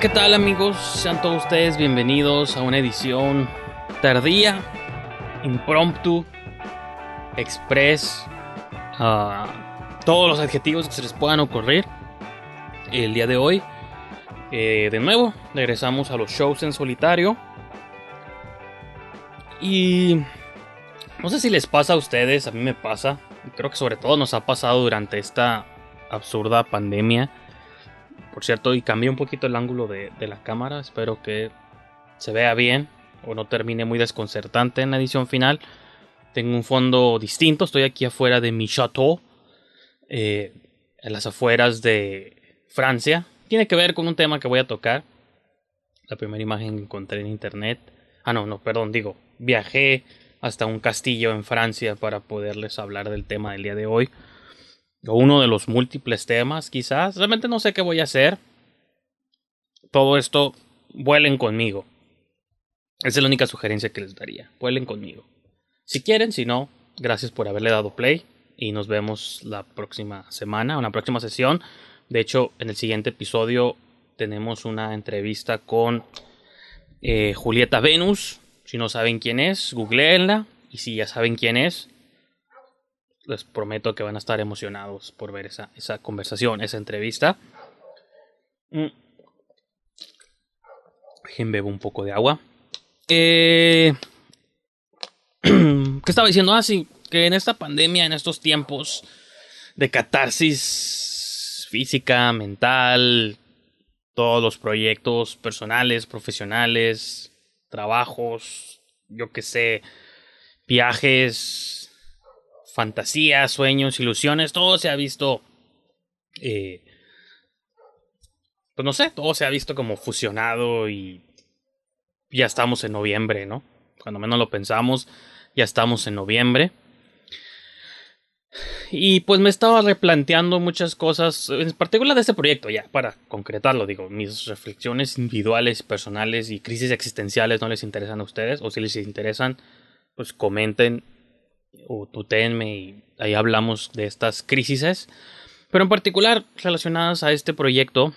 ¿Qué tal amigos? Sean todos ustedes bienvenidos a una edición tardía, impromptu, express, todos los adjetivos que se les puedan ocurrir el día de hoy. Eh, de nuevo, regresamos a los shows en solitario. Y no sé si les pasa a ustedes, a mí me pasa, creo que sobre todo nos ha pasado durante esta absurda pandemia por cierto, y cambié un poquito el ángulo de, la cámara. Espero que se vea bien o no termine muy desconcertante en la edición final. Tengo un fondo distinto. Estoy aquí afuera de mi chateau. Eh, en las afueras de Francia. Tiene que ver con un tema que voy a tocar. La primera imagen que encontré en internet. Ah, no, no, perdón, digo. Viajé hasta un castillo en Francia para poderles hablar del tema del día de hoy uno de los múltiples temas, quizás. Realmente no sé qué voy a hacer. Todo esto, vuelen conmigo. Esa es la única sugerencia que les daría. Vuelen conmigo. Si quieren, si no, gracias por haberle dado play. Y nos vemos la próxima semana, una próxima sesión. De hecho, en el siguiente episodio tenemos una entrevista con eh, Julieta Venus. Si no saben quién es, googleenla. Y si ya saben quién es, les prometo que van a estar emocionados por ver esa, esa conversación, esa entrevista. Mm. bebo un poco de agua. Eh, ¿Qué estaba diciendo? Ah, sí, que en esta pandemia, en estos tiempos de catarsis física, mental, todos los proyectos personales, profesionales, trabajos, yo que sé, viajes, fantasías, sueños, ilusiones, todo se ha visto, eh, pues no sé, todo se ha visto como fusionado y ya estamos en noviembre, ¿no? Cuando menos lo pensamos, ya estamos en noviembre. Y pues me estaba replanteando muchas cosas, en particular de este proyecto, ya, para concretarlo, digo, mis reflexiones individuales, personales y crisis existenciales no les interesan a ustedes, o si les interesan, pues comenten o tutenme y ahí hablamos de estas crisis, pero en particular relacionadas a este proyecto,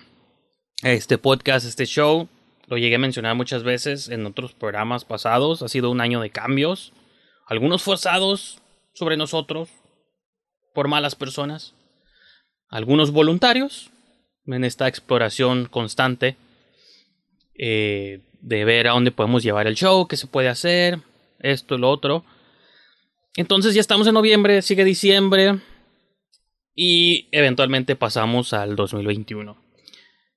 a este podcast, este show, lo llegué a mencionar muchas veces en otros programas pasados, ha sido un año de cambios, algunos forzados sobre nosotros por malas personas, algunos voluntarios en esta exploración constante eh, de ver a dónde podemos llevar el show, qué se puede hacer, esto, lo otro. Entonces ya estamos en noviembre, sigue diciembre y eventualmente pasamos al 2021.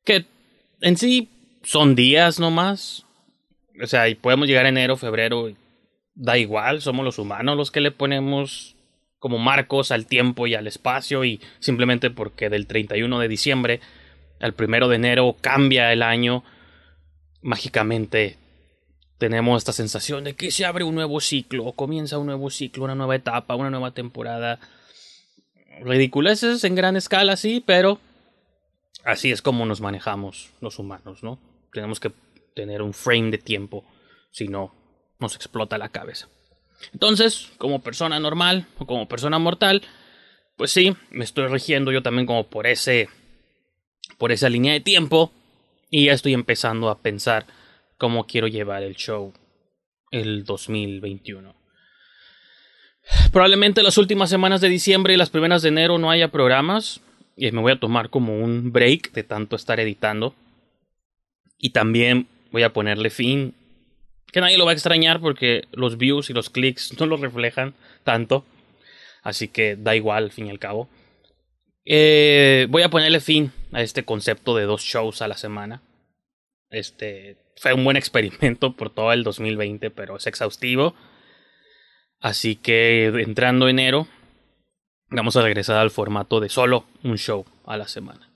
Que en sí son días nomás. O sea, y podemos llegar a enero, febrero, da igual, somos los humanos los que le ponemos como marcos al tiempo y al espacio y simplemente porque del 31 de diciembre al 1 de enero cambia el año, mágicamente tenemos esta sensación de que se abre un nuevo ciclo, comienza un nuevo ciclo, una nueva etapa, una nueva temporada. Ridiculeces en gran escala, sí, pero así es como nos manejamos los humanos, ¿no? Tenemos que tener un frame de tiempo, si no, nos explota la cabeza. Entonces, como persona normal o como persona mortal, pues sí, me estoy rigiendo yo también como por ese por esa línea de tiempo y ya estoy empezando a pensar cómo quiero llevar el show el 2021. Probablemente las últimas semanas de diciembre y las primeras de enero no haya programas y me voy a tomar como un break de tanto estar editando y también voy a ponerle fin que nadie lo va a extrañar porque los views y los clics no lo reflejan tanto. Así que da igual, al fin y al cabo. Eh, voy a ponerle fin a este concepto de dos shows a la semana. Este fue un buen experimento por todo el 2020, pero es exhaustivo. Así que entrando enero, vamos a regresar al formato de solo un show a la semana.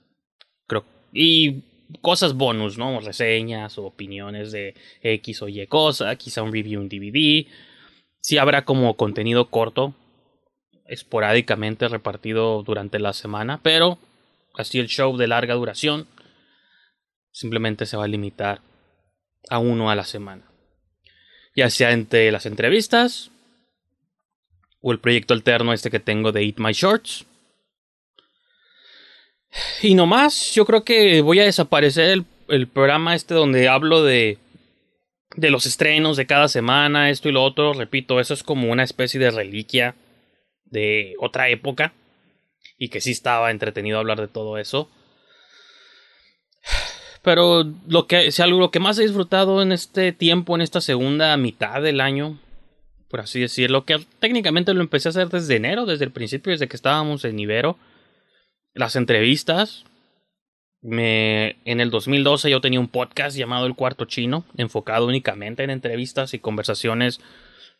Creo. Y cosas bonus, ¿no? Reseñas o opiniones de X o Y cosa, quizá un review en DVD. Sí habrá como contenido corto, esporádicamente repartido durante la semana, pero así el show de larga duración simplemente se va a limitar a uno a la semana. Ya sea entre las entrevistas o el proyecto alterno este que tengo de Eat My Shorts y no más, yo creo que voy a desaparecer el, el programa este donde hablo de, de los estrenos de cada semana, esto y lo otro. Repito, eso es como una especie de reliquia de otra época. Y que sí estaba entretenido hablar de todo eso. Pero lo que, si algo, lo que más he disfrutado en este tiempo, en esta segunda mitad del año, por así decirlo, que técnicamente lo empecé a hacer desde enero, desde el principio, desde que estábamos en Ibero las entrevistas. Me, en el 2012 yo tenía un podcast llamado El Cuarto Chino, enfocado únicamente en entrevistas y conversaciones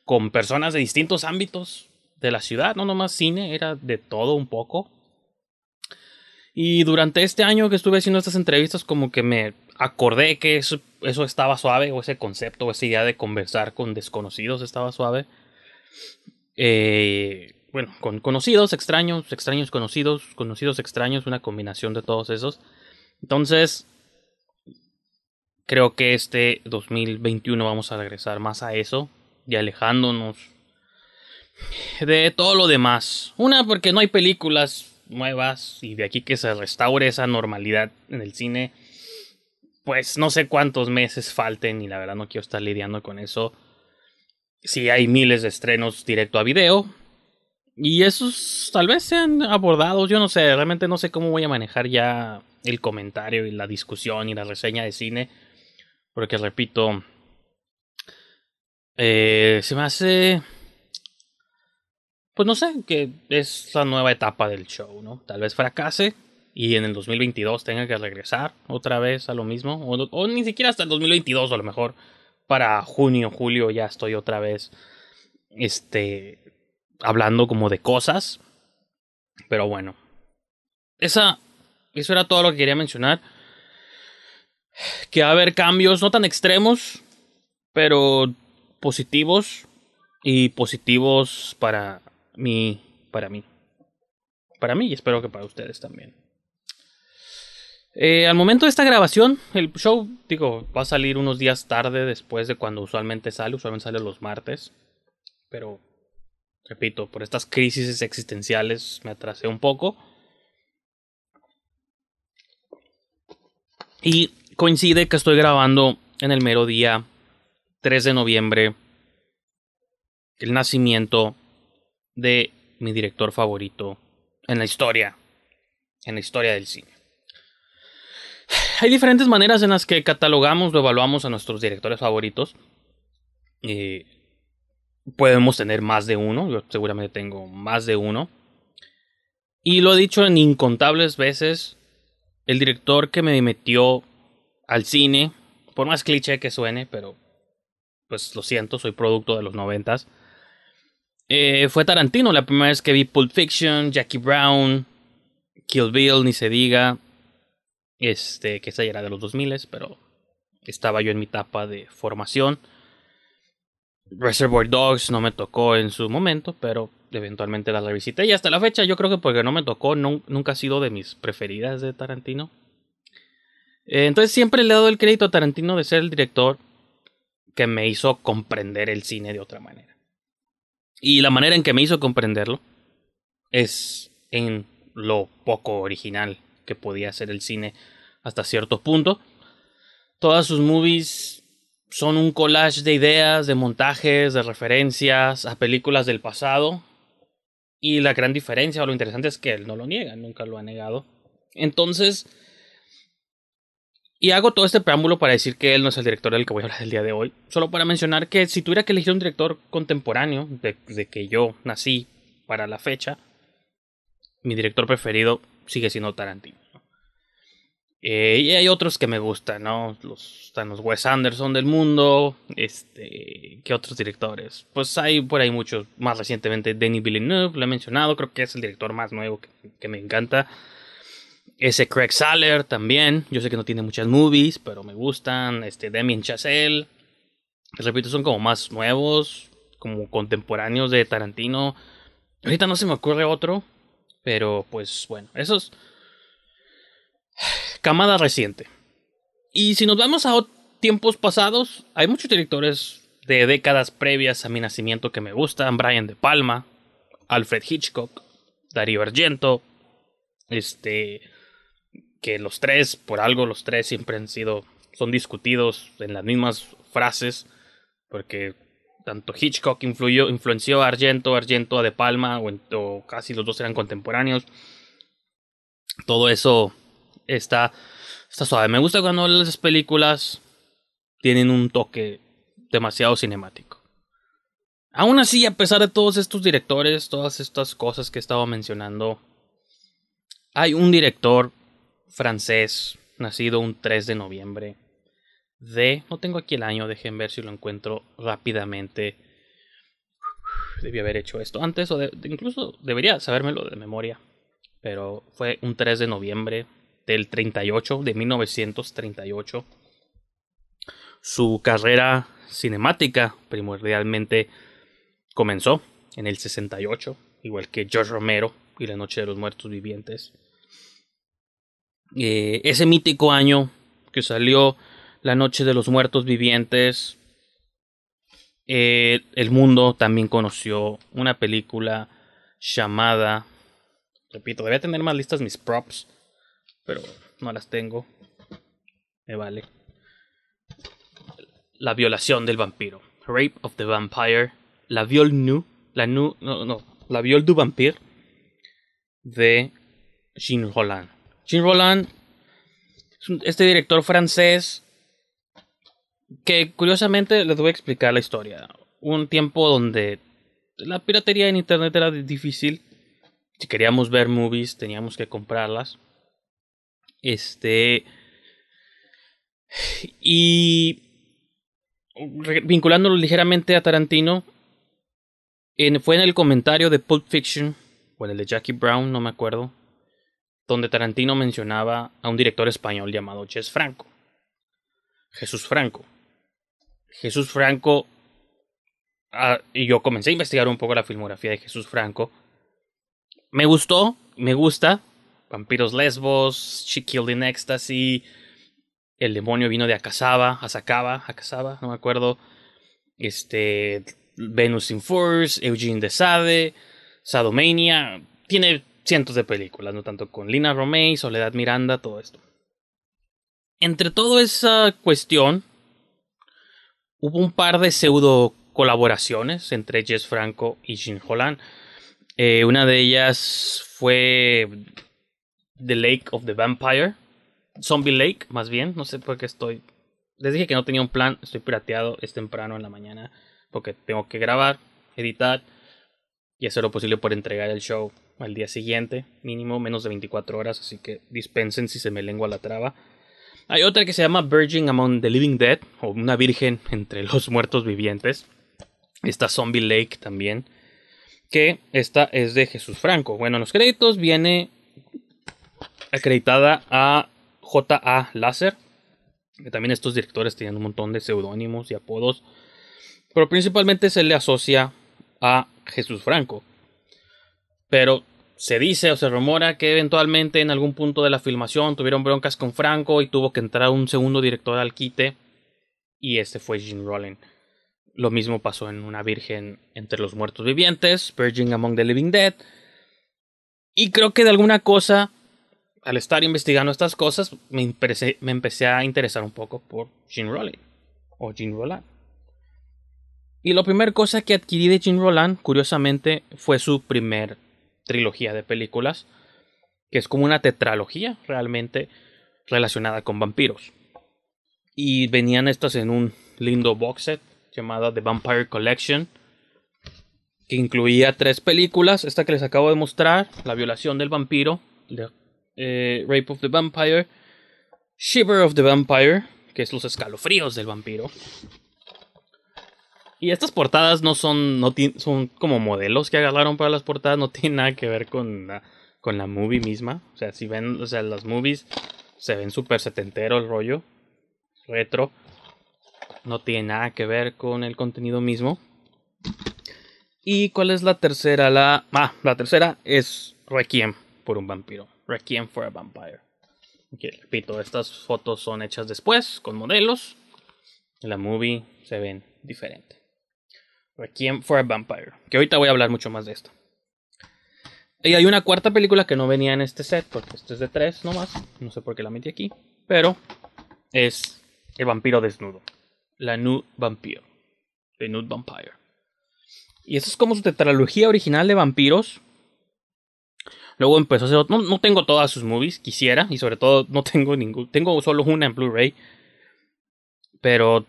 con personas de distintos ámbitos de la ciudad, no nomás cine, era de todo un poco. Y durante este año que estuve haciendo estas entrevistas, como que me acordé que eso, eso estaba suave, o ese concepto, o esa idea de conversar con desconocidos estaba suave. Eh, bueno, con conocidos, extraños, extraños conocidos, conocidos extraños, una combinación de todos esos. Entonces, creo que este 2021 vamos a regresar más a eso y alejándonos de todo lo demás. Una, porque no hay películas nuevas y de aquí que se restaure esa normalidad en el cine. Pues no sé cuántos meses falten y la verdad no quiero estar lidiando con eso. Si hay miles de estrenos directo a video, y esos tal vez sean abordados, yo no sé, realmente no sé cómo voy a manejar ya el comentario y la discusión y la reseña de cine. Porque repito, eh, se me hace... Pues no sé, que es la nueva etapa del show, ¿no? Tal vez fracase y en el 2022 tenga que regresar otra vez a lo mismo. O, o ni siquiera hasta el 2022 a lo mejor. Para junio, julio ya estoy otra vez este hablando como de cosas. Pero bueno. Esa, eso era todo lo que quería mencionar. Que va a haber cambios no tan extremos, pero positivos. Y positivos para mí, para mí. Para mí y espero que para ustedes también. Eh, al momento de esta grabación, el show, digo, va a salir unos días tarde después de cuando usualmente sale. Usualmente sale los martes. Pero Repito, por estas crisis existenciales me atrasé un poco. Y coincide que estoy grabando en el mero día 3 de noviembre el nacimiento de mi director favorito en la historia, en la historia del cine. Hay diferentes maneras en las que catalogamos o evaluamos a nuestros directores favoritos. Eh, podemos tener más de uno, yo seguramente tengo más de uno. Y lo he dicho en incontables veces, el director que me metió al cine, por más cliché que suene, pero pues lo siento, soy producto de los noventas, eh, fue Tarantino, la primera vez que vi Pulp Fiction, Jackie Brown, Kill Bill, ni se diga, este, que esa ya era de los 2000, pero estaba yo en mi etapa de formación. Reservoir Dogs no me tocó en su momento, pero eventualmente la revisité. Y hasta la fecha, yo creo que porque no me tocó, nunca ha sido de mis preferidas de Tarantino. Eh, entonces siempre le he dado el crédito a Tarantino de ser el director que me hizo comprender el cine de otra manera. Y la manera en que me hizo comprenderlo es en lo poco original que podía ser el cine hasta cierto punto. Todas sus movies son un collage de ideas, de montajes, de referencias a películas del pasado. Y la gran diferencia o lo interesante es que él no lo niega, nunca lo ha negado. Entonces, y hago todo este preámbulo para decir que él no es el director del que voy a hablar el día de hoy. Solo para mencionar que si tuviera que elegir un director contemporáneo, de, que yo nací para la fecha, mi director preferido sigue siendo Tarantino. Eh, y hay otros que me gustan, ¿no? Los, están los Wes Anderson del mundo. Este. ¿Qué otros directores? Pues hay por ahí muchos. Más recientemente, Denis Villeneuve, lo he mencionado. Creo que es el director más nuevo que me encanta. Ese Craig Saller también. Yo sé que no tiene muchas movies, pero me gustan. Este Damien Chazelle. Repito, son como más nuevos, como contemporáneos de Tarantino. Ahorita no se me ocurre otro, pero pues bueno, esos. Camada reciente. Y si nos vamos a tiempos pasados, hay muchos directores de décadas previas a mi nacimiento que me gustan. Brian De Palma, Alfred Hitchcock, Darío Argento, este que los tres, por algo los tres siempre han sido, son discutidos en las mismas frases, porque tanto Hitchcock influyó, influenció a Argento, Argento a De Palma, o, casi los dos eran contemporáneos. Todo eso está, está suave. Me gusta cuando las películas tienen un toque demasiado cinemático. Aún así, a pesar de todos estos directores, todas estas cosas que estaba mencionando, hay un director francés, nacido un 3 de noviembre de... No tengo aquí el año, dejen ver si lo encuentro rápidamente. Debí haber hecho esto antes o incluso debería sabérmelo de memoria. Pero fue un 3 de noviembre del 38, de 1938. Su carrera cinemática primordialmente comenzó en el 68, igual que George Romero y La Noche de los Muertos Vivientes. Eh, ese mítico año que salió La Noche de los Muertos Vivientes, eh, el mundo también conoció una película llamada, repito, debía tener más listas mis props, pero no las tengo, me vale. La violación del vampiro, Rape of the Vampire, la viol nu, la nu, no, no, la viol du vampire de Jean Roland. Jean Roland, este director francés, que curiosamente les voy a explicar la historia. Un tiempo donde la piratería en internet era difícil. Si queríamos ver movies, teníamos que comprarlas. Este. Y. Vinculándolo ligeramente a Tarantino. fue en el comentario de Pulp Fiction. O en el de Jackie Brown, no me acuerdo donde Tarantino mencionaba a un director español llamado Ches Franco. Jesús Franco. Jesús Franco. Ah, y yo comencé a investigar un poco la filmografía de Jesús Franco. Me gustó, me gusta. Vampiros Lesbos, She Killed in Ecstasy, El demonio vino de Acasaba, Asacaba, Acasaba, no me acuerdo. Este. Venus in Force, Eugene de Sade, Sadomania. Tiene cientos de películas, no tanto con Lina Romay, Soledad Miranda, todo esto. Entre toda esa cuestión, hubo un par de pseudo colaboraciones entre Jess Franco y Jean Holland. Eh, una de ellas fue The Lake of the Vampire. Zombie Lake, más bien. No sé por qué estoy. Les dije que no tenía un plan. Estoy pirateado. Es temprano en la mañana. Porque tengo que grabar, editar y hacer lo posible por entregar el show al día siguiente, mínimo menos de 24 horas, así que dispensen si se me lengua la traba. Hay otra que se llama Virgin Among the Living Dead, o una virgen entre los muertos vivientes. Está Zombie Lake también, que esta es de Jesús Franco. Bueno, en los créditos viene acreditada a J.A. Que también estos directores tenían un montón de seudónimos y apodos, pero principalmente se le asocia a Jesús Franco. Pero se dice o se rumora que eventualmente en algún punto de la filmación tuvieron broncas con Franco y tuvo que entrar un segundo director al quite y este fue Gene Rollin. Lo mismo pasó en Una Virgen entre los muertos vivientes, Virgin Among the Living Dead. Y creo que de alguna cosa, al estar investigando estas cosas, me, empecé, a interesar un poco por Gene Rollin o Gene Roland. Y la primera cosa que adquirí de Gene Roland, curiosamente, fue su primer trilogía de películas, que es como una tetralogía realmente relacionada con vampiros. Y venían estas en un lindo box set llamado The Vampire Collection, que incluía tres películas, esta que les acabo de mostrar, La violación del vampiro, eh, Rape of the Vampire, Shiver of the Vampire, que es los escalofríos del vampiro. Y estas portadas no son, no son como modelos que agarraron para las portadas, no tienen nada que ver con la, con la movie misma. O sea, si ven, o sea, las movies se ven súper setentero el rollo, retro. No tiene nada que ver con el contenido mismo. ¿Y cuál es la tercera? La, ah, la tercera es Requiem por un vampiro. Requiem for a Vampire. repito, estas fotos son hechas después con modelos. En la movie se ven diferente. Requiem for a Vampire. Que ahorita voy a hablar mucho más de esto. Y hay una cuarta película que no venía en este set, porque este es de tres nomás. No sé por qué la metí aquí. Pero es El vampiro desnudo. La Nude Vampire. The Nude Vampire. Y eso es como su tetralogía original de vampiros. Luego empezó a hacer. No, no tengo todas sus movies, quisiera. Y sobre todo no tengo ningún. Tengo solo una en Blu-ray. Pero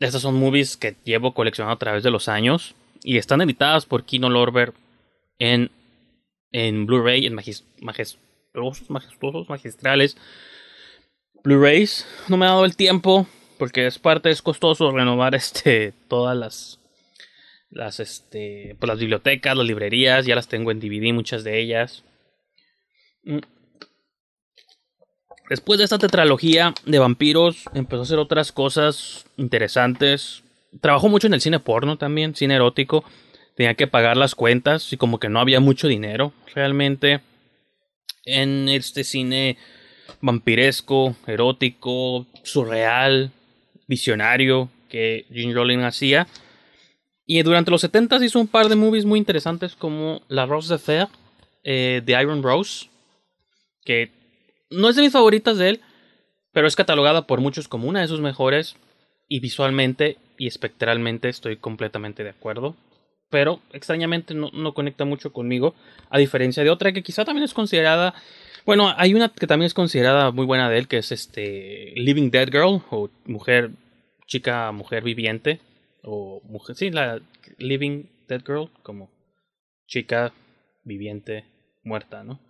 estas son movies que llevo coleccionando a través de los años y están editadas por Kino Lorber en, en Blu-ray, en majestuosos, majestuosos, magistrales Blu-rays. No me ha dado el tiempo porque es parte, es costoso renovar este, todas las, las, este, pues las bibliotecas, las librerías, ya las tengo en DVD, muchas de ellas. Después de esta tetralogía de vampiros, empezó a hacer otras cosas interesantes. Trabajó mucho en el cine porno también, cine erótico. Tenía que pagar las cuentas y como que no había mucho dinero realmente en este cine vampiresco, erótico, surreal, visionario que Gene Rollin hacía. Y durante los 70 hizo un par de movies muy interesantes como La Rose de Fer, eh, The Iron Rose, que no es de mis favoritas de él, pero es catalogada por muchos como una de sus mejores. Y visualmente y espectralmente estoy completamente de acuerdo. Pero extrañamente no, no, conecta mucho conmigo. A diferencia de otra que quizá también es considerada. Bueno, hay una que también es considerada muy buena de él, que es este Living Dead Girl, o mujer, chica, mujer viviente. O mujer, sí, la Living Dead Girl, como chica viviente muerta, ¿no?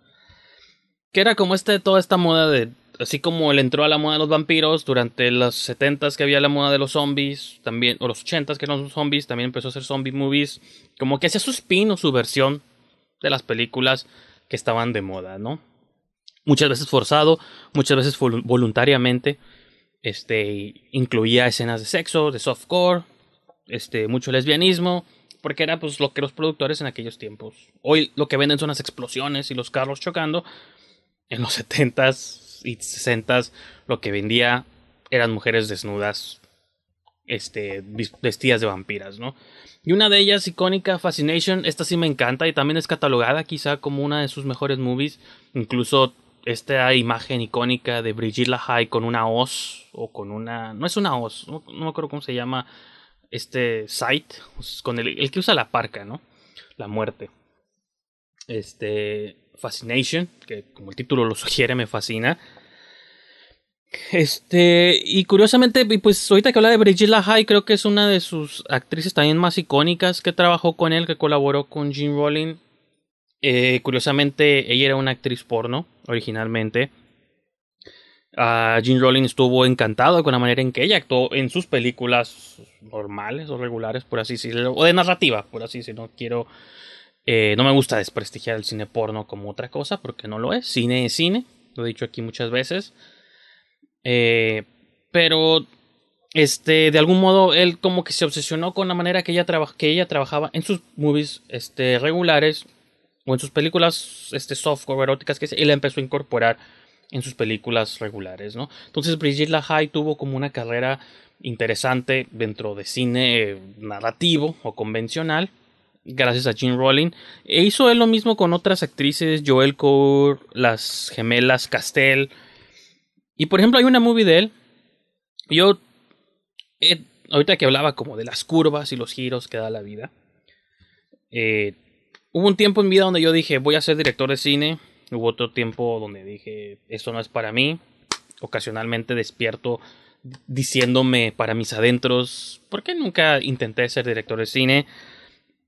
Que era como este, toda esta moda de, así como él entró a la moda de los vampiros, durante los 70 que había la moda de los zombies, también, o los 80 que eran los zombies, también empezó a hacer zombie movies, como que hacía su spin o su versión de las películas que estaban de moda, ¿no? Muchas veces forzado, muchas veces voluntariamente, este, incluía escenas de sexo, de softcore, este, mucho lesbianismo, porque era pues lo que los productores en aquellos tiempos. Hoy lo que venden son las explosiones y los carros chocando, en los 70s y 60s lo que vendía eran mujeres desnudas, este, vestidas de vampiras, ¿no? Y una de ellas, icónica, Fascination, esta sí me encanta y también es catalogada quizá como una de sus mejores movies. Incluso esta imagen icónica de Brigitte LaHaye con una hoz o con una... No es una hoz, no, me acuerdo cómo se llama este sight, con el, el que usa la parca, ¿no? La muerte. Este, Fascination, que como el título lo sugiere, me fascina. Este, y curiosamente, pues ahorita que habla de Brigitte LaHaye, creo que es una de sus actrices también más icónicas que trabajó con él, que colaboró con Gene Rowling. Eh, curiosamente, ella era una actriz porno originalmente. Uh, Gene Rowling estuvo encantado con la manera en que ella actuó en sus películas normales o regulares, por así decirlo, o de narrativa, por así decirlo. Quiero eh, no me gusta desprestigiar el cine porno como otra cosa, porque no lo es. Cine es cine, lo he dicho aquí muchas veces. Eh, pero, este, de algún modo, él como que se obsesionó con la manera que ella, que ella trabajaba en sus movies este, regulares. o en sus películas este softcore eróticas que él empezó a incorporar en sus películas regulares, ¿no? Entonces Brigitte LaHaye tuvo como una carrera interesante dentro de cine narrativo o convencional, gracias a Gene Rowling. E hizo él lo mismo con otras actrices, Joel Cour, las gemelas Castell. Y por ejemplo hay una movie de él. Yo, ahorita que hablaba como de las curvas y los giros que da la vida. Eh, hubo un tiempo en vida donde yo dije, voy a ser director de cine. Hubo otro tiempo donde dije, esto no es para mí. Ocasionalmente despierto diciéndome para mis adentros, ¿por qué nunca intenté ser director de cine?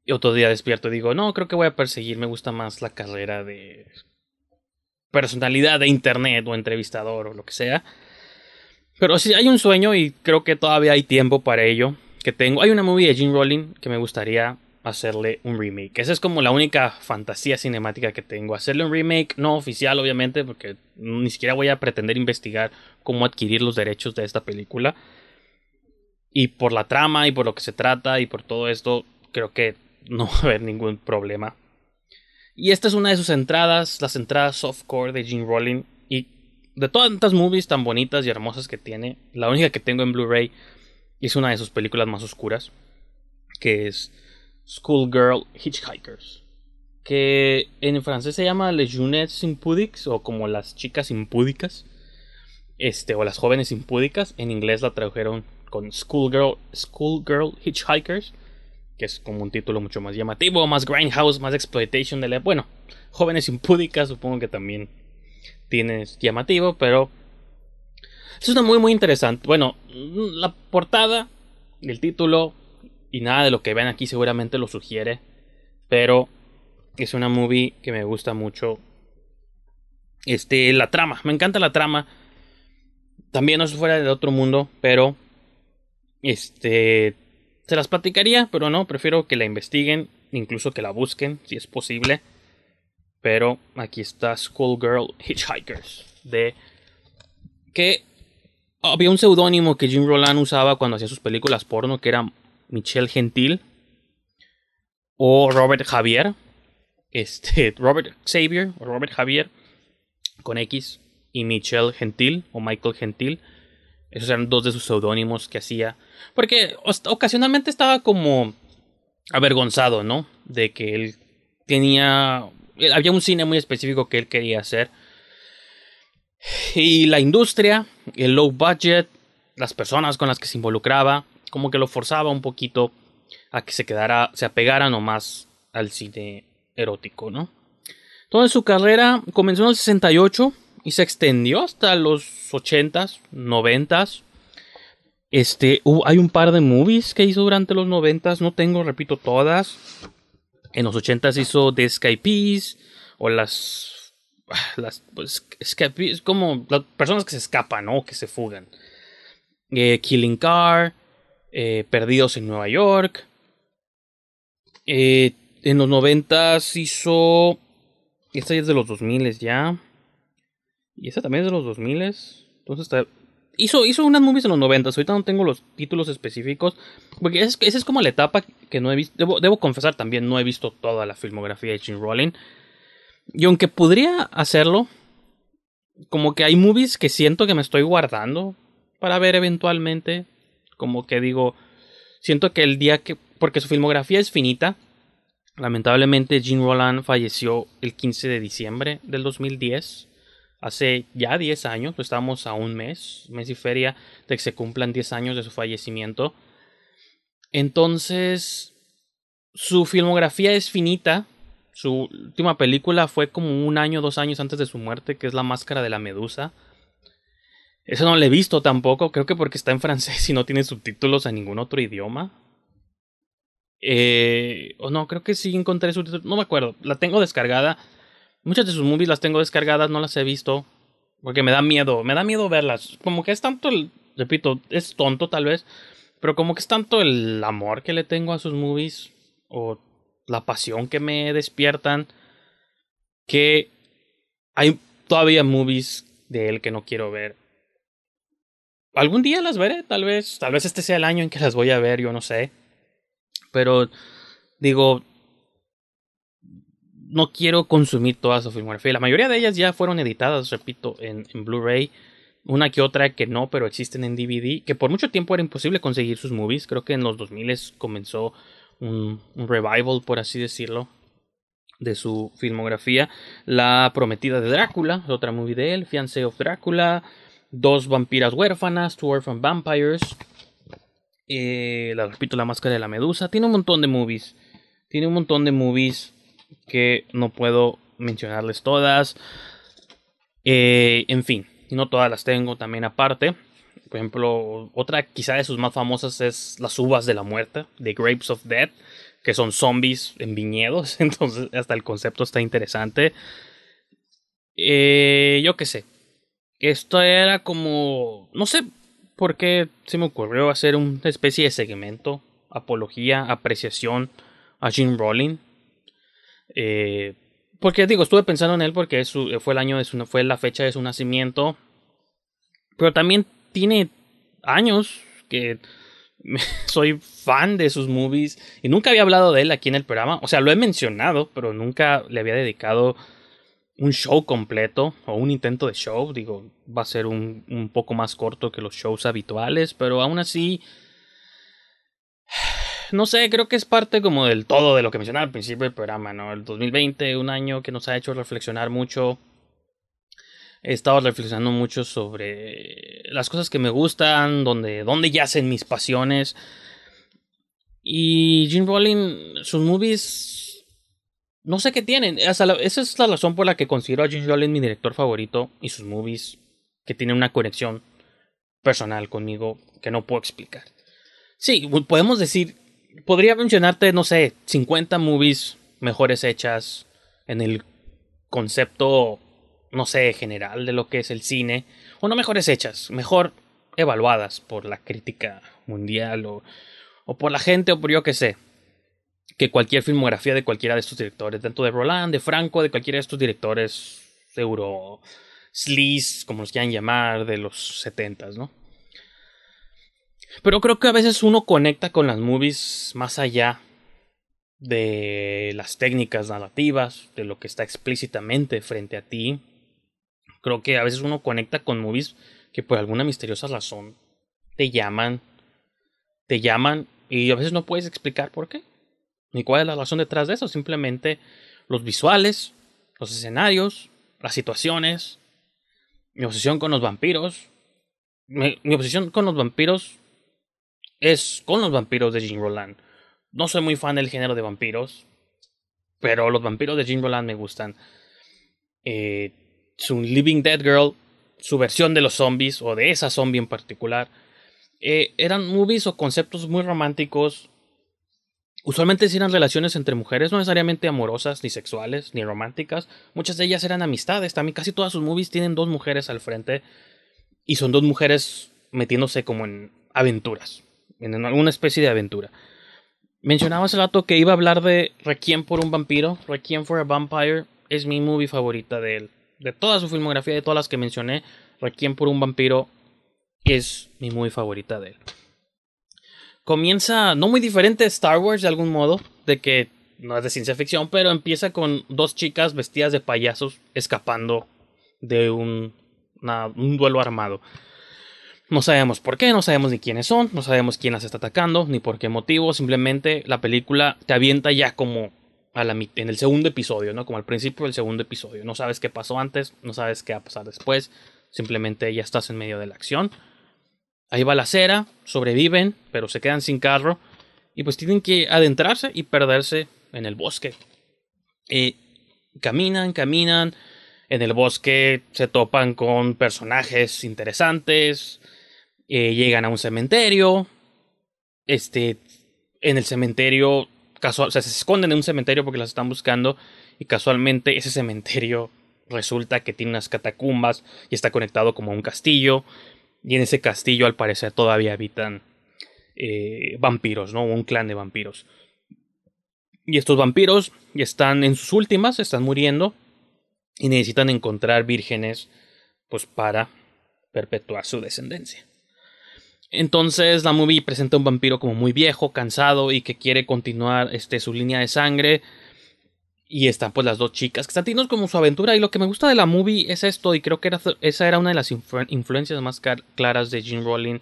Y otro día despierto y digo, no, creo que voy a perseguir, me gusta más la carrera de personalidad de internet o entrevistador o lo que sea. Pero sí hay un sueño y creo que todavía hay tiempo para ello. Que tengo. Hay una movie de Jim Rowling que me gustaría hacerle un remake. Esa es como la única fantasía cinemática que tengo. Hacerle un remake, no oficial obviamente, porque ni siquiera voy a pretender investigar cómo adquirir los derechos de esta película. Y por la trama y por lo que se trata y por todo esto, creo que no va a haber ningún problema. Y esta es una de sus entradas, las entradas softcore de Jim Rowling. Y de todas estas movies tan bonitas y hermosas que tiene, la única que tengo en Blu-ray es una de sus películas más oscuras, que es Schoolgirl Hitchhikers, que en francés se llama Les Jeunettes Impudiques o como las chicas impúdicas, este, o las jóvenes impúdicas, en inglés la tradujeron con Schoolgirl, Schoolgirl Hitchhikers, que es como un título mucho más llamativo, más grindhouse, más exploitation de la... Bueno, jóvenes impúdicas supongo que también tienes llamativo, pero es una muy muy interesante. Bueno, la portada, el título, y nada de lo que ven aquí seguramente lo sugiere. Pero es una movie que me gusta mucho. Este, la trama, me encanta la trama. También no es fuera de otro mundo, pero este se las platicaría, pero no, prefiero que la investiguen, incluso que la busquen, si es posible. Pero aquí está Schoolgirl Hitchhikers, de que había un seudónimo que Jim Roland usaba cuando hacía sus películas porno, que era Michelle Gentil o Robert Javier. Este, Robert Xavier o Robert Javier con X y Michelle Gentil o Michael Gentil. Esos eran dos de sus seudónimos que hacía. Porque ocasionalmente estaba como avergonzado, ¿no? De que él tenía... Había un cine muy específico que él quería hacer. Y la industria, el low budget, las personas con las que se involucraba, como que lo forzaba un poquito a que se quedara, se apegara nomás al cine erótico, ¿no? Entonces su carrera comenzó en el 68 y se extendió hasta los 80s, 90s. Este, hay un par de movies que hizo durante los 90s, no tengo, repito, todas. En los 80s hizo The Escapees o las las pues, escapees, como las personas que se escapan, ¿no? Que se fugan. Eh, Killing Car, eh, Perdidos en Nueva York. Eh, en los noventas hizo... Esta ya es de los 2000 ya. Y esta también es de los 2000 Entonces está... Hizo, hizo unas movies en los noventas. Ahorita no tengo los títulos específicos. Porque esa es, como la etapa que no he visto. Debo, debo, confesar también, no he visto toda la filmografía de Jim Rollin. Y aunque podría hacerlo, como que hay movies que siento que me estoy guardando para ver eventualmente. Como que digo, siento que el día que, porque su filmografía es finita, lamentablemente Gene Roland falleció el 15 de diciembre del 2010, hace ya 10 años, estamos a un mes, mes y feria de que se cumplan 10 años de su fallecimiento. Entonces, su filmografía es finita. Su última película fue como un año, dos años antes de su muerte, que es La Máscara de la Medusa. Eso no lo he visto tampoco, creo que porque está en francés y no tiene subtítulos en ningún otro idioma. Eh, o no, creo que sí encontré subtítulos, no me acuerdo, la tengo descargada. Muchas de sus movies las tengo descargadas, no las he visto. Porque me da miedo, me da miedo verlas. Como que es tanto el, repito, es tonto tal vez, pero como que es tanto el amor que le tengo a sus movies o la pasión que me despiertan que hay todavía movies de él que no quiero ver algún día las veré, tal vez, tal vez este sea el año en que las voy a ver, yo no sé. Pero digo, no quiero consumir toda su filmografía. La mayoría de ellas ya fueron editadas, repito, en, Blu-ray. Una que otra que no, pero existen en DVD. Que por mucho tiempo era imposible conseguir sus movies. Creo que en los 2000 comenzó un, un revival, por así decirlo, de su filmografía. La Prometida de Drácula, otra movie de él. Fiancé of Drácula. Dos vampiras huérfanas, Two Orphan Vampires. Eh, la repito, La Máscara de la Medusa. Tiene un montón de movies. Tiene un montón de movies que no puedo mencionarles todas. Eh, en fin, no todas las tengo también aparte. Por ejemplo, otra quizá de sus más famosas es Las Uvas de la Muerte, The Grapes of Death, que son zombies en viñedos. Entonces, hasta el concepto está interesante. Eh, yo qué sé. Esto era como. No sé por qué se me ocurrió hacer una especie de segmento. Apología, apreciación a Jim Rowling. Eh, porque digo, estuve pensando en él porque fue el año de su, fue la fecha de su nacimiento. Pero también tiene años que soy fan de sus movies y nunca había hablado de él aquí en el programa. O sea, lo he mencionado, pero nunca le había dedicado un show completo o un intento de show. Digo, va a ser un, un poco más corto que los shows habituales, pero aún así no sé, creo que es parte como del todo de lo que mencionaba al principio del programa, ¿no? El 2020, un año que nos ha hecho reflexionar mucho. He estado reflexionando mucho sobre las cosas que me gustan, donde, donde yacen mis pasiones. Y Jim Rowling, sus movies, no sé qué tienen. esa es la razón por la que considero a Jim Rowling mi director favorito y sus movies que tienen una conexión personal conmigo que no puedo explicar. Sí, podemos decir podría mencionarte, no sé, 50 movies mejores hechas en el concepto, no sé, general de lo que es el cine. O no mejores hechas, mejor evaluadas por la crítica mundial o, o por la gente o por yo que sé. Que cualquier filmografía de cualquiera de estos directores, tanto de Roland, de Franco, de cualquiera de estos directores euro sleaze, como los quieran llamar, de los setentas, ¿no? Pero creo que a veces uno conecta con las movies más allá de las técnicas narrativas, de lo que está explícitamente frente a ti. Creo que a veces uno conecta con movies que por alguna misteriosa razón te llaman, te llaman y a veces no puedes explicar por qué, ni cuál es la razón detrás de eso, simplemente los visuales, los escenarios, las situaciones, mi obsesión con los vampiros, mi, mi obsesión con los vampiros es con los vampiros de Jim Roland. No soy muy fan del género de vampiros, pero los vampiros de Jim Roland me gustan. Eh, su Living Dead Girl, su versión de los zombies, o de esa zombie en particular, eh, eran movies o conceptos muy románticos. Usualmente eran relaciones entre mujeres, no necesariamente amorosas, ni sexuales, ni románticas. Muchas de ellas eran amistades. También casi todas sus movies tienen dos mujeres al frente. Y son dos mujeres metiéndose como en aventuras en alguna especie de aventura. Mencionaba hace rato que iba a hablar de Requiem por un vampiro. Requiem for a Vampire es mi movie favorita de él. De toda su filmografía, de todas las que mencioné, Requiem por un vampiro es mi movie favorita de él. Comienza no muy diferente de Star Wars de algún modo, de que no es de ciencia ficción, pero empieza con dos chicas vestidas de payasos escapando de un duelo armado. No sabemos por qué, no sabemos ni quiénes son, no sabemos quién las está atacando, ni por qué motivo. Simplemente la película te avienta ya como a la en el segundo episodio, ¿no? Como al principio del segundo episodio. No sabes qué pasó antes, no sabes qué va a pasar después. Simplemente ya estás en medio de la acción. Ahí va la acera, sobreviven, pero se quedan sin carro. Y pues tienen que adentrarse y perderse en el bosque. Y caminan, caminan. En el bosque se topan con personajes interesantes eh, llegan a un cementerio. Este, en el cementerio, casual, se esconden en un cementerio porque las están buscando. Y casualmente ese cementerio resulta que tiene unas catacumbas y está conectado como a un castillo. Y en ese castillo, al parecer, todavía habitan eh, vampiros, ¿no? Un clan de vampiros. Y estos vampiros están en sus últimas, están muriendo. Y necesitan encontrar vírgenes, pues para perpetuar su descendencia. Entonces la movie presenta un vampiro como muy viejo, cansado y que quiere continuar este, su línea de sangre. Y están pues las dos chicas que están teniendo como su aventura. Y lo que me gusta de la movie es esto. Y creo que era, esa era una de las influencias más claras de Jim Rowling.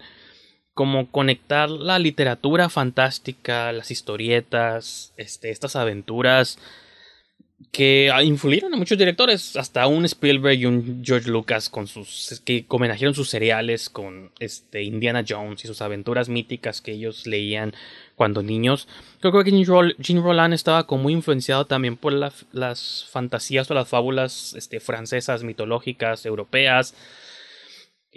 Como conectar la literatura fantástica, las historietas, este, estas aventuras que influyeron a muchos directores, hasta un Spielberg y un George Lucas con sus que homenajearon sus cereales con este Indiana Jones y sus aventuras míticas que ellos leían cuando niños. Creo que Jean, Roland estaba como muy influenciado también por las fantasías o las fábulas este, francesas, mitológicas, europeas,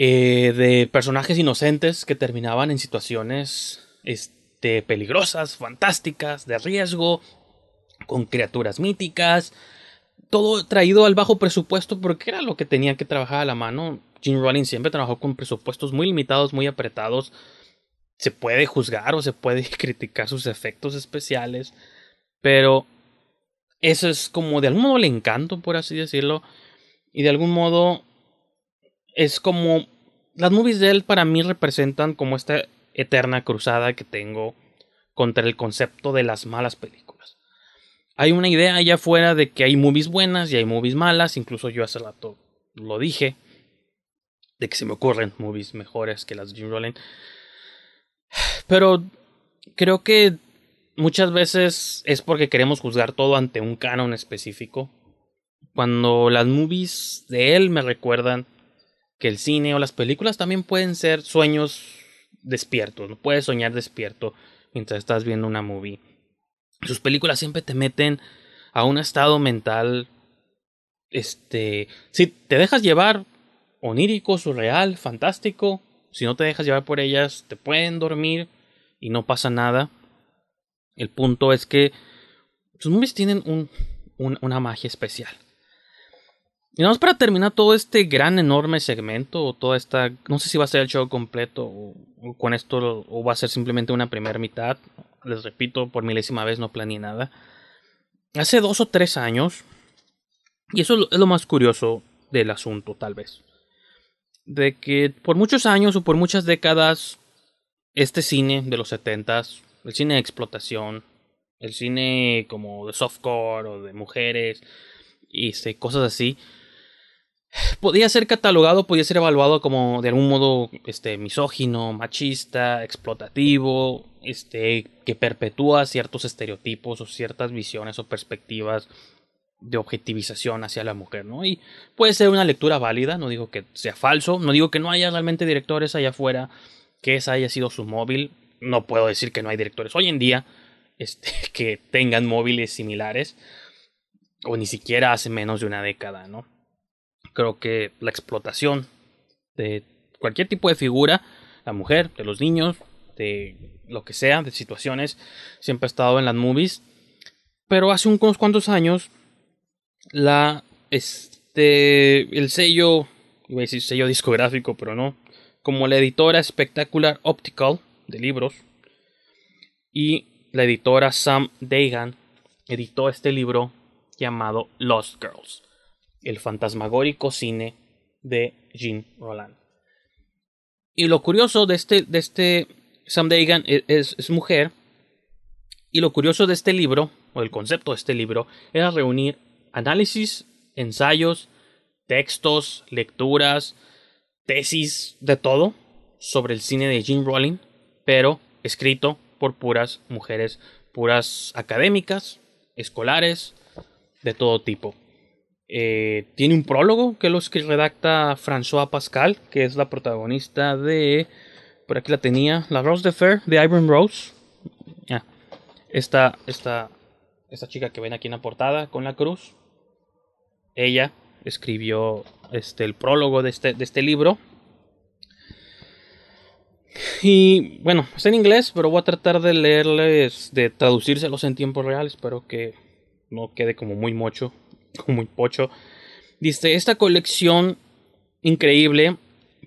eh, de personajes inocentes que terminaban en situaciones este, peligrosas, fantásticas, de riesgo, con criaturas míticas, todo traído al bajo presupuesto porque era lo que tenía que trabajar a la mano. Jim Rollins siempre trabajó con presupuestos muy limitados, muy apretados. Se puede juzgar o se puede criticar sus efectos especiales, pero eso es como de algún modo el encanto, por así decirlo, y de algún modo es como las movies de él para mí representan como esta eterna cruzada que tengo contra el concepto de las malas películas hay una idea allá afuera de que hay movies buenas y hay movies malas. Incluso yo hace rato lo dije. De que se me ocurren movies mejores que las de Jim Rollin. Pero creo que muchas veces es porque queremos juzgar todo ante un canon específico. Cuando las movies de él me recuerdan que el cine o las películas también pueden ser sueños despiertos. No puedes soñar despierto mientras estás viendo una movie. Sus películas siempre te meten a un estado mental. Este. Si te dejas llevar, onírico, surreal, fantástico. Si no te dejas llevar por ellas, te pueden dormir y no pasa nada. El punto es que sus movies tienen un, una magia especial. Y vamos para terminar todo este gran, enorme segmento, o toda esta. No sé si va a ser el show completo, o, con esto, o va a ser simplemente una primera mitad les repito, por milésima vez no planeé nada. Hace dos o tres años, y eso es lo más curioso del asunto, tal vez, de que por muchos años o por muchas décadas, este cine de los setentas, el cine de explotación, el cine como de softcore o de mujeres y este, cosas así, podía ser catalogado, podía ser evaluado como de algún modo este, misógino, machista, explotativo, este, que perpetúa ciertos estereotipos o ciertas visiones o perspectivas de objetivización hacia la mujer, ¿no? Y puede ser una lectura válida, no digo que sea falso, no digo que no haya realmente directores allá afuera que esa haya sido su móvil, no puedo decir que no hay directores hoy en día este, que tengan móviles similares, o ni siquiera hace menos de una década, ¿no? Creo que la explotación de cualquier tipo de figura, la mujer, de los niños, de lo que sea, de situaciones, siempre ha estado en las movies. Pero hace unos cuantos años, la, este, el sello, iba a decir sello discográfico, pero no, como la editora Spectacular Optical de libros y la editora Sam Dagan editó este libro llamado Lost Girls, el fantasmagórico cine de Jean Roland. Y lo curioso de este, de este Sam Dagan e-, es, mujer. Y lo curioso de este libro, o el concepto de este libro, era reunir análisis, ensayos, textos, lecturas, tesis, de todo sobre el cine de Jim Rowling, pero escrito por puras mujeres, puras académicas, escolares, de todo tipo. Eh, tiene un prólogo que los que redacta François Pascal, que es la protagonista de por aquí la tenía. La Rose de Fair de Iron Rose. Esta, esta, esta chica que ven aquí en la portada con la cruz. Ella escribió este, el prólogo de este, de este libro. Y bueno, está en inglés, pero voy a tratar de leerles, de traducírselos en tiempo real. Espero que no quede como muy mocho, muy pocho. Dice, esta colección increíble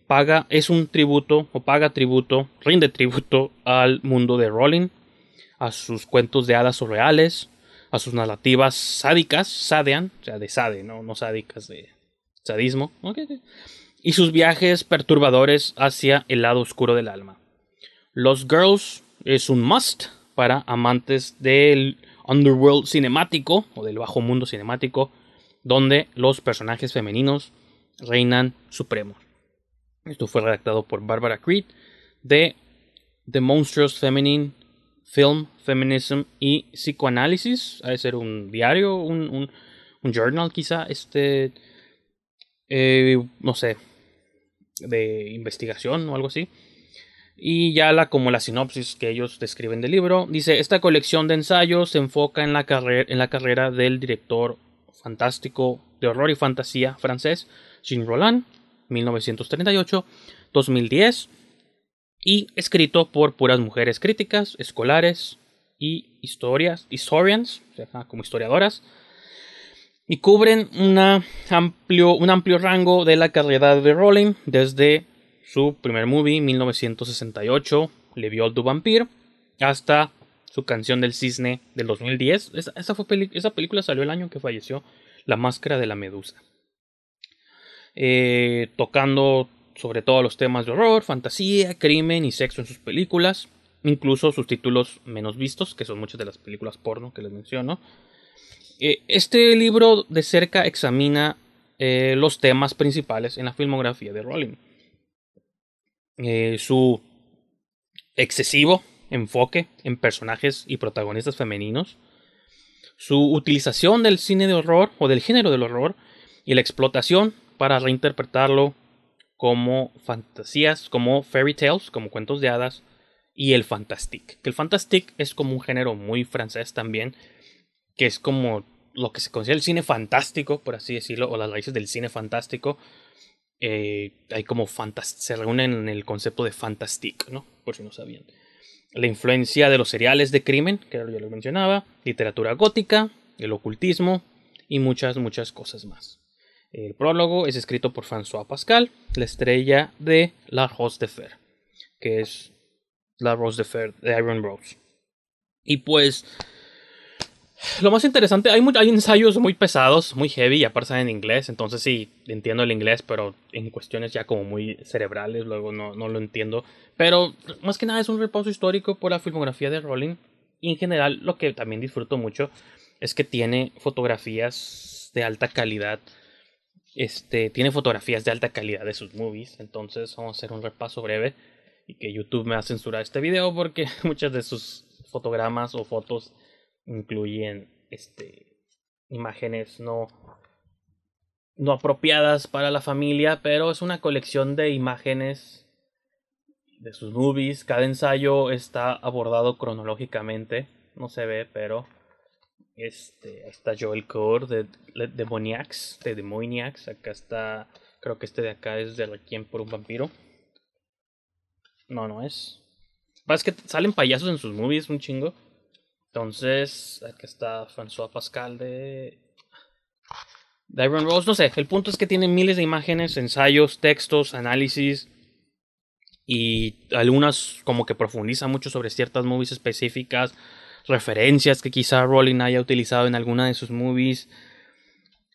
paga, es un tributo o paga tributo, rinde tributo al mundo de Rowling, a sus cuentos de hadas surreales, a sus narrativas sádicas, sadean, o sea, de sade, no, no sádicas, de sadismo, y sus viajes perturbadores hacia el lado oscuro del alma. Los Girls es un must para amantes del underworld cinemático o del bajo mundo cinemático donde los personajes femeninos reinan supremos. Esto fue redactado por Barbara Creed de The Monstrous Feminine Film, Feminism y Psicoanálisis. Ha de ser un diario, un, un, journal quizá, este, eh, no sé, de investigación o algo así. Y ya la, como la sinopsis que ellos describen del libro, dice, esta colección de ensayos se enfoca en la, en la carrera del director fantástico de horror y fantasía francés, Jean Roland, 1938-2010, y escrito por puras mujeres críticas, escolares y historias, historians, como historiadoras, y cubren una amplio, un amplio rango de la carrera de Rowling desde su primer movie, 1968, Le Viol du Vampire, hasta su canción del cisne del 2010. Esa, película salió el año que falleció La Máscara de la Medusa. Eh, tocando sobre todo los temas de horror, fantasía, crimen y sexo en sus películas, incluso sus títulos menos vistos, que son muchas de las películas porno que les menciono. Eh, este libro de cerca examina eh, los temas principales en la filmografía de Rowling. Su excesivo enfoque en personajes y protagonistas femeninos, su utilización del cine de horror o del género del horror y la explotación para reinterpretarlo como fantasías, como fairy tales, como cuentos de hadas y el fantastique. Que el fantastique es como un género muy francés también, que es como lo que se considera el cine fantástico, por así decirlo, o las raíces del cine fantástico. Eh, hay como se reúnen en el concepto de fantastique, ¿no? Por si no sabían la influencia de los seriales de crimen, que ya lo mencionaba, literatura gótica, el ocultismo y muchas, muchas cosas más. El prólogo es escrito por François Pascal, la estrella de La Rose de Fer, que es La Rose de Fer de Iron Rose. Y pues lo más interesante, hay, hay ensayos muy pesados, muy heavy, y aparte en inglés, entonces sí, entiendo el inglés, pero en cuestiones ya como muy cerebrales, luego no, no lo entiendo. Pero más que nada es un repaso histórico por la filmografía de Rowling. Y en general lo que también disfruto mucho es que tiene fotografías de alta calidad. Este, tiene fotografías de alta calidad de sus movies. Entonces vamos a hacer un repaso breve. Y que YouTube me va a censurar este video porque muchas de sus fotogramas o fotos incluyen este, imágenes no, no apropiadas para la familia, pero es una colección de imágenes de sus movies. Cada ensayo está abordado cronológicamente, no se ve, pero este, está Joel Core de, de Demoniacs, de Demoniacs. Acá está, creo que este de acá es de Requiem por un vampiro. No, no es. Es que salen payasos en sus movies un chingo. Entonces, aquí está François Pascal de, Iron Rose. No sé, el punto es que tiene miles de imágenes, ensayos, textos, análisis y algunas como que profundizan mucho sobre ciertas movies específicas, referencias que quizá Rowling haya utilizado en alguna de sus movies.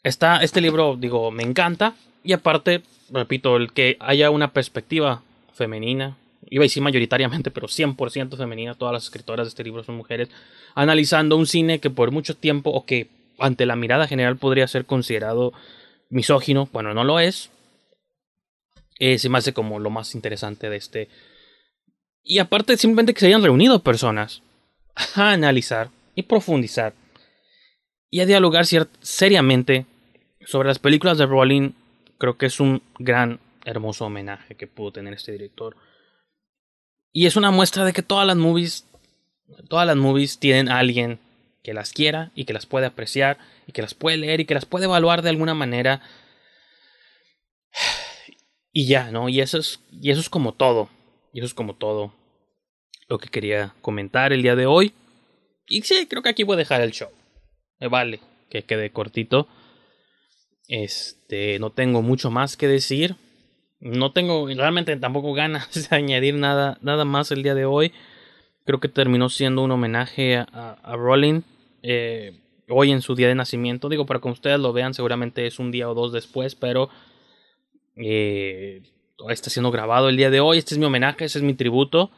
Está, este libro, digo, me encanta. Y aparte, repito, el que haya una perspectiva femenina, iba a decir mayoritariamente, pero 100% femenina, todas las escritoras de este libro son mujeres, analizando un cine que por mucho tiempo o que ante la mirada general podría ser considerado misógino, bueno, no lo es. Eh, se me hace como lo más interesante de este. Y aparte, simplemente que se hayan reunido personas a analizar y profundizar y a dialogar seriamente sobre las películas de Rowling, creo que es un gran, hermoso homenaje que pudo tener este director. Y es una muestra de que todas las movies Todas las movies tienen a alguien que las quiera y que las puede apreciar y que las puede leer y que las puede evaluar de alguna manera. Y ya, ¿no? Y eso es, y eso es como todo. Y eso es como todo lo que quería comentar el día de hoy. Y sí, creo que aquí voy a dejar el show. Me vale que quede cortito. Este, no tengo mucho más que decir. No tengo realmente tampoco ganas de añadir nada, nada más el día de hoy. Creo que terminó siendo un homenaje a, a Rowling eh, hoy en su día de nacimiento. Digo, para que ustedes lo vean, seguramente es un día o dos después, pero eh, está siendo grabado el día de hoy. Este es mi homenaje, ese es mi tributo.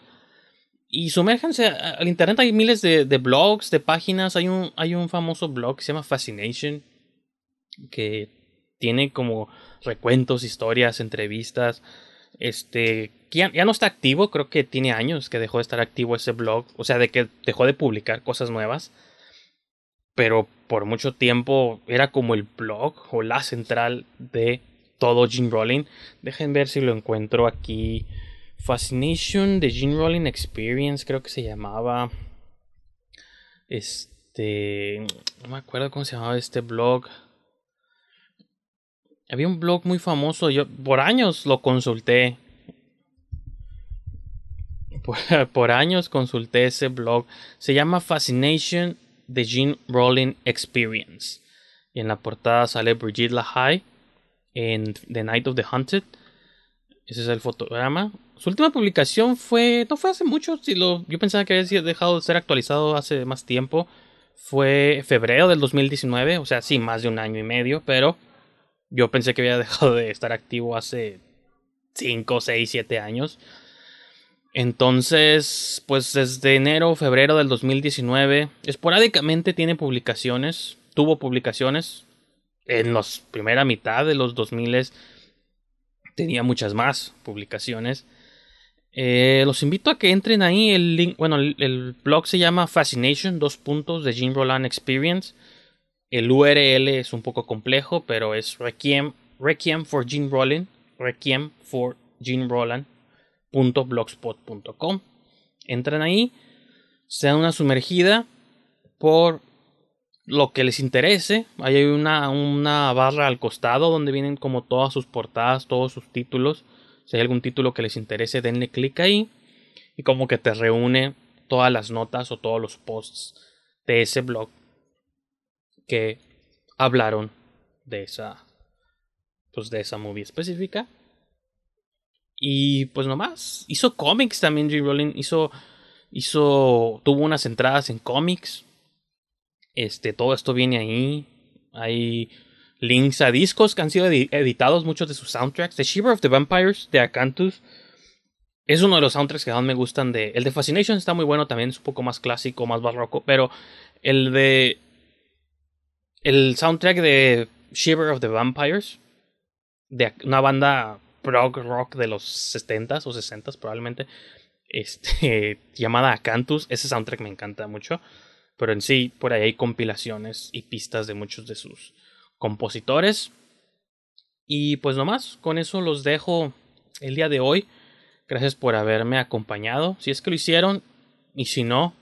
Y sumérjanse al internet, hay miles de, de, blogs, de páginas. Hay un, hay un famoso blog que se llama Fascination, que tiene como recuentos, historias, entrevistas. Este, ya, ya, no está activo, creo que tiene años que dejó de estar activo ese blog, o sea, de que dejó de publicar cosas nuevas. Pero por mucho tiempo era como el blog o la central de todo Gene Rolling. Dejen ver si lo encuentro aquí. Fascination de Gene Rolling Experience, creo que se llamaba. Este. No me acuerdo cómo se llamaba este blog. Había un blog muy famoso. Yo por años lo consulté. Por, años consulté ese blog. Se llama Fascination The Gene Rolling Experience. Y en la portada sale Brigitte LaHaye en The Night of the Hunted. Ese es el fotograma. Su última publicación fue. No fue hace mucho. Si lo, yo pensaba que había dejado de ser actualizado hace más tiempo. Fue febrero del 2019. O sea, sí, más de un año y medio. Pero yo pensé que había dejado de estar activo hace 5, 6, 7 años. Entonces, pues desde enero, febrero del 2019, esporádicamente tiene publicaciones, tuvo publicaciones. En la primera mitad de los 2000 tenía muchas más publicaciones. Eh, los invito a que entren ahí. El link, bueno, el, blog se llama Fascination, dos puntos de Jim Roland Experience. El URL es un poco complejo, pero es Requiem, Requiem for Gene Roland, Requiem for Gene Roland blogspot.com. Entran ahí, se dan una sumergida por lo que les interese. Hay una, una barra al costado donde vienen como todas sus portadas, todos sus títulos. Si hay algún título que les interese, denle clic ahí. Y como que te reúne todas las notas o todos los posts de ese blog que hablaron de esa pues de esa movie específica y pues nomás, hizo cómics también J. Rowling, hizo, hizo, tuvo unas entradas en cómics. Este, todo esto viene ahí. Hay links a discos que han sido editados, muchos de sus soundtracks. The Shiver of the Vampires de Acanthus es uno de los soundtracks que más me gustan de... El de Fascination está muy bueno también, es un poco más clásico, más barroco, pero el de... El soundtrack de Shiver of the Vampires, de una banda prog rock de los 70s o 60s probablemente, este, llamada Acanthus. Ese soundtrack me encanta mucho, pero en sí por ahí hay compilaciones y pistas de muchos de sus compositores. Y pues nomás, con eso los dejo el día de hoy. Gracias por haberme acompañado. Si es que lo hicieron, y si no,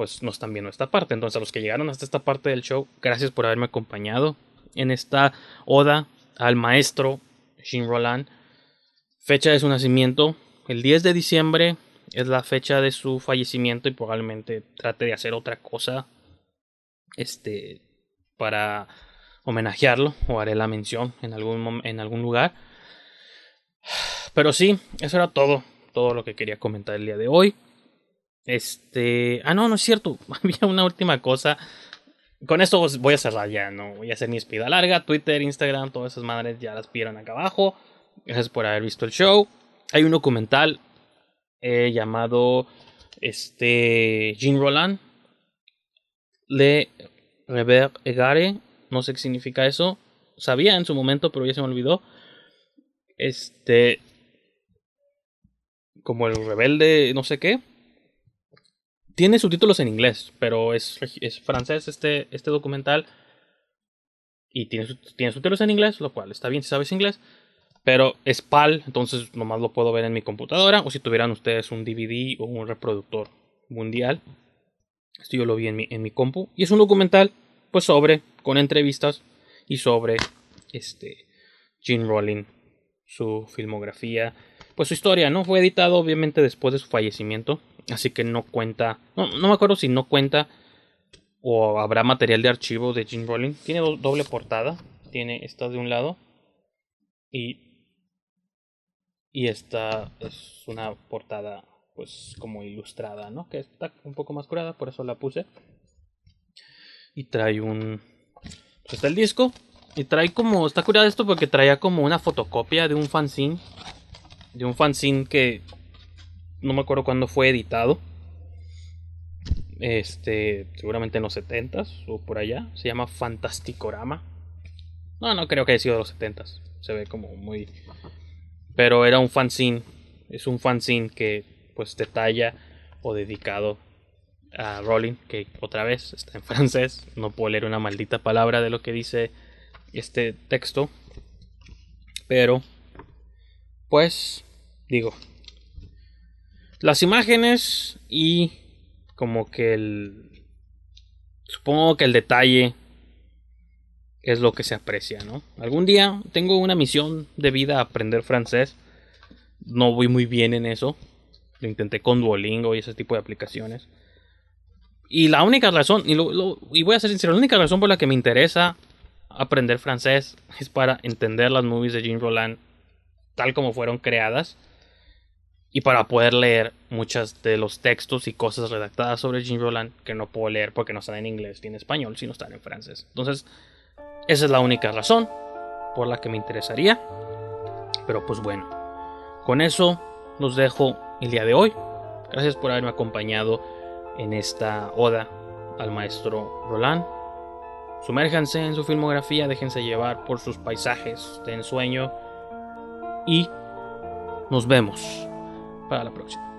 pues no están viendo esta parte. Entonces, a los que llegaron hasta esta parte del show, gracias por haberme acompañado en esta oda al maestro Jean Roland Fecha de su nacimiento, el 10 de diciembre es la fecha de su fallecimiento y probablemente trate de hacer otra cosa este para homenajearlo o haré la mención en algún en algún lugar. Pero sí, eso era todo, todo lo que quería comentar el día de hoy. Este, ah no, no es cierto, había una última cosa. Con esto voy a cerrar ya, no voy a hacer mi espida larga, Twitter, Instagram, todas esas madres ya las vieron acá abajo. Gracias por haber visto el show. Hay un documental eh, llamado este, Jean Roland. Le Rever Egare. No sé qué significa eso. Sabía en su momento, pero ya se me olvidó. Este. Como el rebelde, no sé qué. Tiene subtítulos en inglés, pero es, es francés este, este documental. Y tiene, tiene subtítulos en inglés, lo cual está bien si sabes inglés. Pero es PAL, entonces nomás lo puedo ver en mi computadora. O si tuvieran ustedes un DVD o un reproductor mundial. Esto yo lo vi en mi, en mi compu. Y es un documental, pues sobre, con entrevistas y sobre este Gene Rowling, su filmografía, pues su historia, ¿no? Fue editado obviamente después de su fallecimiento. Así que no cuenta. No, no me acuerdo si no cuenta. O habrá material de archivo de Gene Rowling. Tiene doble portada. Tiene esta de un lado. Y y esta es una portada, pues, como ilustrada, ¿no? Que está un poco más curada, por eso la puse. Y trae un. Pues está el disco. Y trae como. Está curada esto porque traía como una fotocopia de un fanzine. De un fanzine que. No me acuerdo cuándo fue editado. Este, seguramente en los 70s o por allá. Se llama Fantasticorama. No, no creo que haya sido de los 70s. Se ve como muy. Pero era un fanzine. Es un fanzine que pues detalla o dedicado a Rowling, que otra vez está en francés. No puedo leer una maldita palabra de lo que dice este texto. Pero, pues, digo, las imágenes y como que el... Supongo que el detalle es lo que se aprecia, ¿no? Algún día tengo una misión de vida aprender francés. No voy muy bien en eso. Lo intenté con Duolingo y ese tipo de aplicaciones. Y la única razón, y, y voy a ser sincero, la única razón por la que me interesa aprender francés es para entender las movies de Jean Roland tal como fueron creadas y para poder leer muchas de los textos y cosas redactadas sobre Jean Roland que no puedo leer porque no están en inglés ni en español, sino están en francés. Entonces, esa es la única razón por la que me interesaría. Pero pues bueno, con eso los dejo el día de hoy. Gracias por haberme acompañado en esta oda al maestro Roland. Sumérjanse en su filmografía, déjense llevar por sus paisajes de ensueño y nos vemos para la próxima.